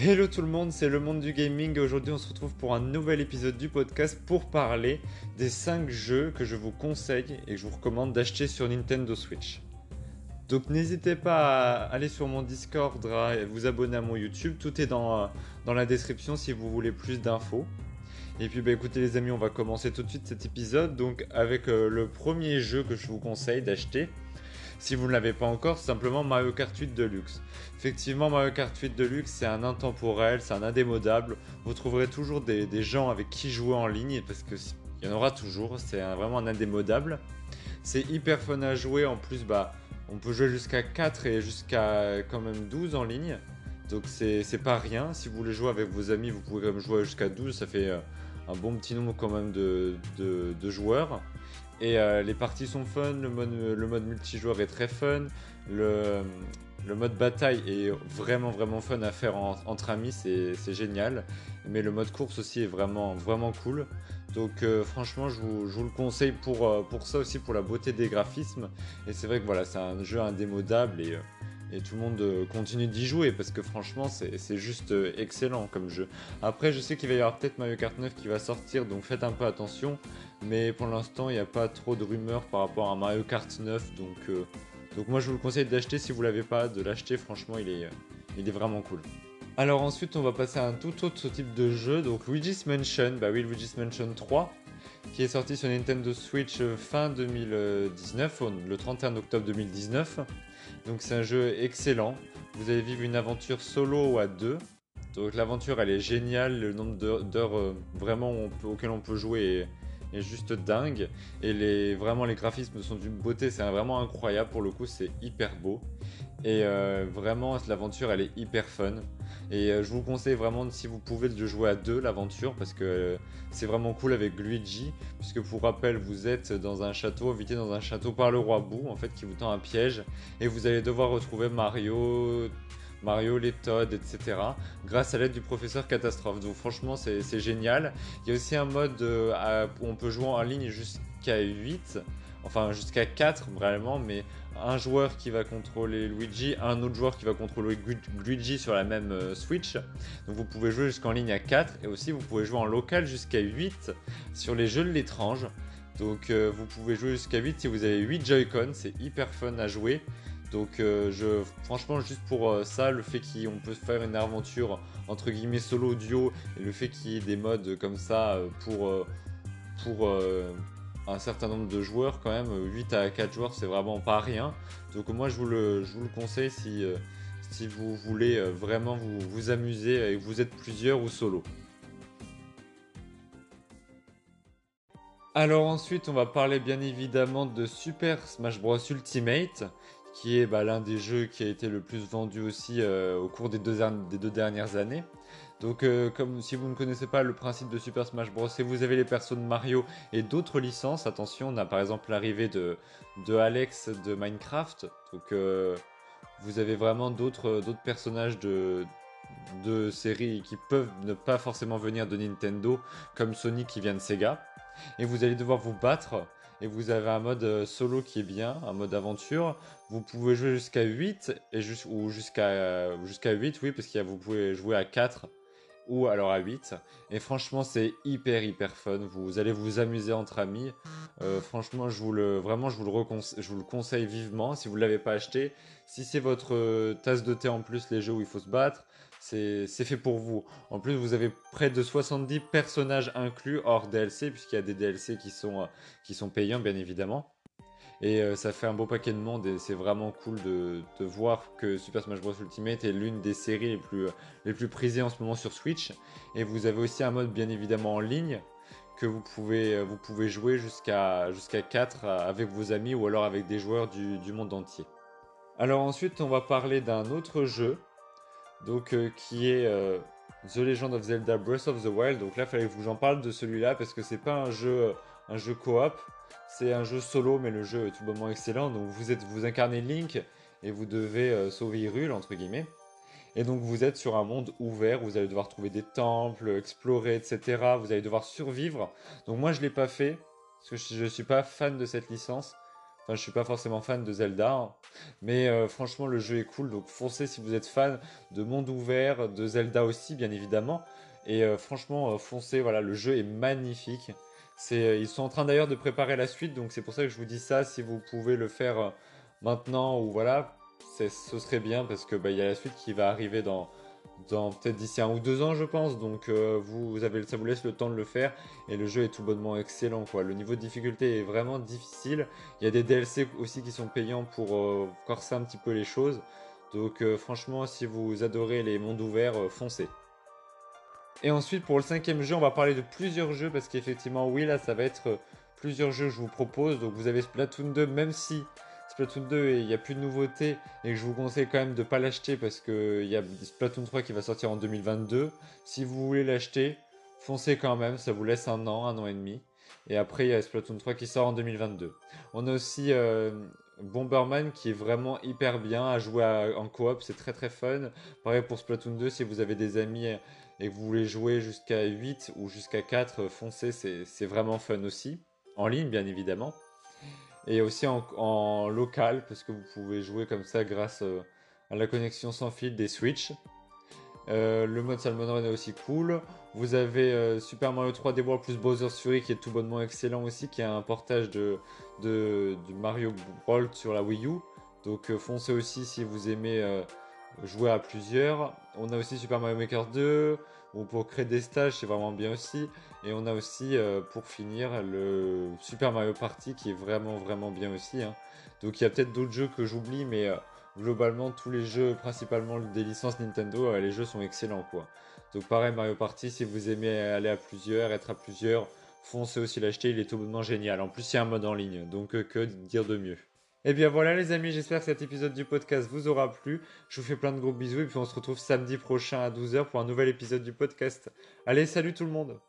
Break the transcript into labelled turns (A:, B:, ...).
A: Hello tout le monde, c'est le monde du gaming et aujourd'hui on se retrouve pour un nouvel épisode du podcast pour parler des 5 jeux que je vous conseille et que je vous recommande d'acheter sur Nintendo Switch. Donc n'hésitez pas à aller sur mon Discord, à vous abonner à mon YouTube, tout est dans, euh, dans la description si vous voulez plus d'infos. Et puis bah écoutez les amis, on va commencer tout de suite cet épisode donc avec euh, le premier jeu que je vous conseille d'acheter. Si vous ne l'avez pas encore, simplement Mario Kart 8 Deluxe. Effectivement, Mario Kart 8 Deluxe, c'est un intemporel, c'est un indémodable. Vous trouverez toujours des, gens avec qui jouer en ligne, parce qu'il y en aura toujours, c'est vraiment un indémodable. C'est hyper fun à jouer, en plus, bah, on peut jouer jusqu'à 4 et jusqu'à quand même 12 en ligne. Donc c'est pas rien. Si vous voulez jouer avec vos amis, vous pouvez même jouer jusqu'à 12. Ça fait euh, un bon petit nombre quand même de joueurs. Et euh, les parties sont fun, le mode, multijoueur est très fun, le, le mode bataille est vraiment vraiment fun à faire entre amis, c'est génial. Mais le mode course aussi est vraiment vraiment cool. Donc euh, franchement, je vous, je vous, le conseille pour, euh, pour ça aussi, pour la beauté des graphismes. Et c'est vrai que voilà, c'est un jeu indémodable et et tout le monde euh, continue d'y jouer parce que franchement c'est juste euh, excellent comme jeu. Après je sais qu'il va y avoir peut-être Mario Kart 9 qui va sortir donc faites un peu attention mais pour l'instant il n'y a pas trop de rumeurs par rapport à Mario Kart 9 donc, euh, donc moi je vous le conseille d'acheter si vous l'avez pas, de l'acheter franchement il est, il est vraiment cool. Alors ensuite on va passer à un tout autre type de jeu donc Luigi's Mansion, bah oui Luigi's Mansion 3 qui est sorti sur Nintendo Switch fin 2019, le 31 octobre 2019. Donc c'est un jeu excellent. Vous allez vivre une aventure solo ou à deux. Donc l'aventure elle est géniale, le nombre d'heures euh, vraiment auquel on peut jouer est, juste dingue. Et les, vraiment les graphismes sont d'une beauté, c'est vraiment incroyable pour le coup, c'est hyper beau. Et euh, vraiment l'aventure elle est hyper fun. Et euh, je vous conseille vraiment, si vous pouvez, de jouer à deux l'aventure parce que euh, c'est vraiment cool avec Luigi. Puisque pour rappel, vous êtes dans un château, invité dans un château par le roi Boo, en fait, qui vous tend un piège. Et vous allez devoir retrouver Mario, Mario, les Todd, etc. grâce à l'aide du professeur Catastrophe. Donc franchement, c'est génial. Il y a aussi un mode où on peut jouer en ligne jusqu'à 8 enfin jusqu'à 4 vraiment, mais un joueur qui va contrôler Luigi, un autre joueur qui va contrôler Luigi sur la même euh, Switch. Donc vous pouvez jouer jusqu'en ligne à 4 et aussi vous pouvez jouer en local jusqu'à 8 sur les jeux de l'étrange. Donc euh, vous pouvez jouer jusqu'à 8 si vous avez 8 Joy-Con, c'est hyper fun à jouer. Donc euh, je, franchement juste pour ça, le fait qu'on peut faire une aventure entre guillemets solo duo et le fait qu'il y ait des modes comme ça pour, pour un certain nombre de joueurs quand même, 8 à 4 joueurs c'est vraiment pas rien. Donc moi je vous le, je vous le conseille si, euh, si vous voulez euh, vraiment vous, vous amuser et que vous êtes plusieurs ou solo. Alors ensuite on va parler bien évidemment de Super Smash Bros Ultimate qui est bah, l'un des jeux qui a été le plus vendu aussi euh, au cours des deux, dernières années. Donc, euh, comme si vous ne connaissez pas le principe de Super Smash Bros. et vous avez les persos de Mario et d'autres licences, attention, on a par exemple l'arrivée de, de Alex de Minecraft. Donc, euh, vous avez vraiment d'autres personnages de, de séries qui peuvent ne pas forcément venir de Nintendo, comme Sonic qui vient de Sega. Et vous allez devoir vous battre. Et vous avez un mode euh, solo qui est bien, un mode aventure. Vous pouvez jouer jusqu'à 8, et ou jusqu'à jusqu'à 8, oui, parce que vous pouvez jouer à 4 ou alors à 8. Et franchement, c'est hyper hyper fun. Vous allez vous amuser entre amis. Euh, franchement, je vous le vraiment, je vous le, je vous le conseille vivement. Si vous ne l'avez pas acheté, si c'est votre euh, tasse de thé en plus, les jeux où il faut se battre, c'est fait pour vous. En plus, vous avez près de 70 personnages inclus hors DLC, puisqu'il y a des DLC qui sont, euh, qui sont payants, bien évidemment. Et euh, ça fait un beau paquet de monde et c'est vraiment cool de, voir que Super Smash Bros Ultimate est l'une des séries les plus, prisées en ce moment sur Switch. Et vous avez aussi un mode bien évidemment en ligne que vous pouvez, pouvez jouer jusqu'à jusqu'à 4 avec vos amis ou alors avec des joueurs du monde entier. Alors ensuite on va parler d'un autre jeu donc euh, qui est euh, The Legend of Zelda Breath of the Wild. Donc là il fallait que j'en parle de celui-là parce que c'est pas un jeu un jeu coop, c'est un jeu solo, mais le jeu est tout bonnement excellent. Donc vous, êtes, vous incarnez Link et vous devez euh, sauver Hyrule, entre guillemets. Et donc vous êtes sur un monde ouvert, vous allez devoir trouver des temples, explorer, etc. Vous allez devoir survivre. Donc moi je l'ai pas fait, parce que je ne suis pas fan de cette licence. Enfin, je suis pas forcément fan de Zelda, hein. mais euh, franchement, le jeu est cool. Donc, foncez si vous êtes fan de monde ouvert, de Zelda aussi, bien évidemment. Et euh, franchement, euh, foncez. Voilà, le jeu est magnifique. C'est, ils sont en train d'ailleurs de préparer la suite, donc c'est pour ça que je vous dis ça. Si vous pouvez le faire maintenant ou voilà, ce serait bien parce que bah, il y a la suite qui va arriver dans dans peut-être d'ici un ou deux ans, je pense. Donc euh, vous, avez, ça vous laisse le temps de le faire et le jeu est tout bonnement excellent. Quoi. Le niveau de difficulté est vraiment difficile. Il y a des DLC aussi qui sont payants pour euh, corser un petit peu les choses. Donc euh, franchement, si vous adorez les mondes ouverts, foncez. Et ensuite, pour le cinquième jeu, on va parler de plusieurs jeux parce qu'effectivement, oui, là, ça va être plusieurs jeux que je vous propose. Donc vous avez Splatoon 2, même si Splatoon 2 et il n'y a plus de nouveautés et que je vous conseille quand même de ne pas l'acheter parce qu'il y a Splatoon 3 qui va sortir en 2022. Si vous voulez l'acheter, foncez quand même, ça vous laisse un an, un an et demi. Et après, il y a Splatoon 3 qui sort en 2022. On a aussi euh, Bomberman qui est vraiment hyper bien à jouer en coop, c'est très très fun. Pareil pour Splatoon 2, si vous avez des amis et que vous voulez jouer jusqu'à 8 ou jusqu'à 4, foncez, c'est vraiment fun aussi. En ligne, bien évidemment et aussi en, local parce que vous pouvez jouer comme ça grâce euh, à la connexion sans fil des Switch. Euh, le mode Salmon Run est aussi cool. Vous avez euh, Super Mario 3D World plus Bowser's Fury qui est tout bonnement excellent aussi, qui est un portage de, de, Mario World sur la Wii U. Donc foncez aussi si vous aimez jouer à plusieurs. On a aussi Super Mario Maker 2, ou pour créer des stages, c'est vraiment bien aussi. Et on a aussi, euh, pour finir, le Super Mario Party qui est vraiment, vraiment bien aussi. Hein. Donc il y a peut-être d'autres jeux que j'oublie, mais euh, globalement, tous les jeux, principalement des licences Nintendo, euh, les jeux sont excellents. quoi. Donc pareil, Mario Party, si vous aimez aller à plusieurs, être à plusieurs, foncez aussi l'acheter, il est tout bonnement génial. En plus, il y a un mode en ligne, donc que dire de mieux? Et eh bien voilà les amis, j'espère que cet épisode du podcast vous aura plu. Je vous fais plein de gros bisous et puis on se retrouve samedi prochain à 12h pour un nouvel épisode du podcast. Allez, salut tout le monde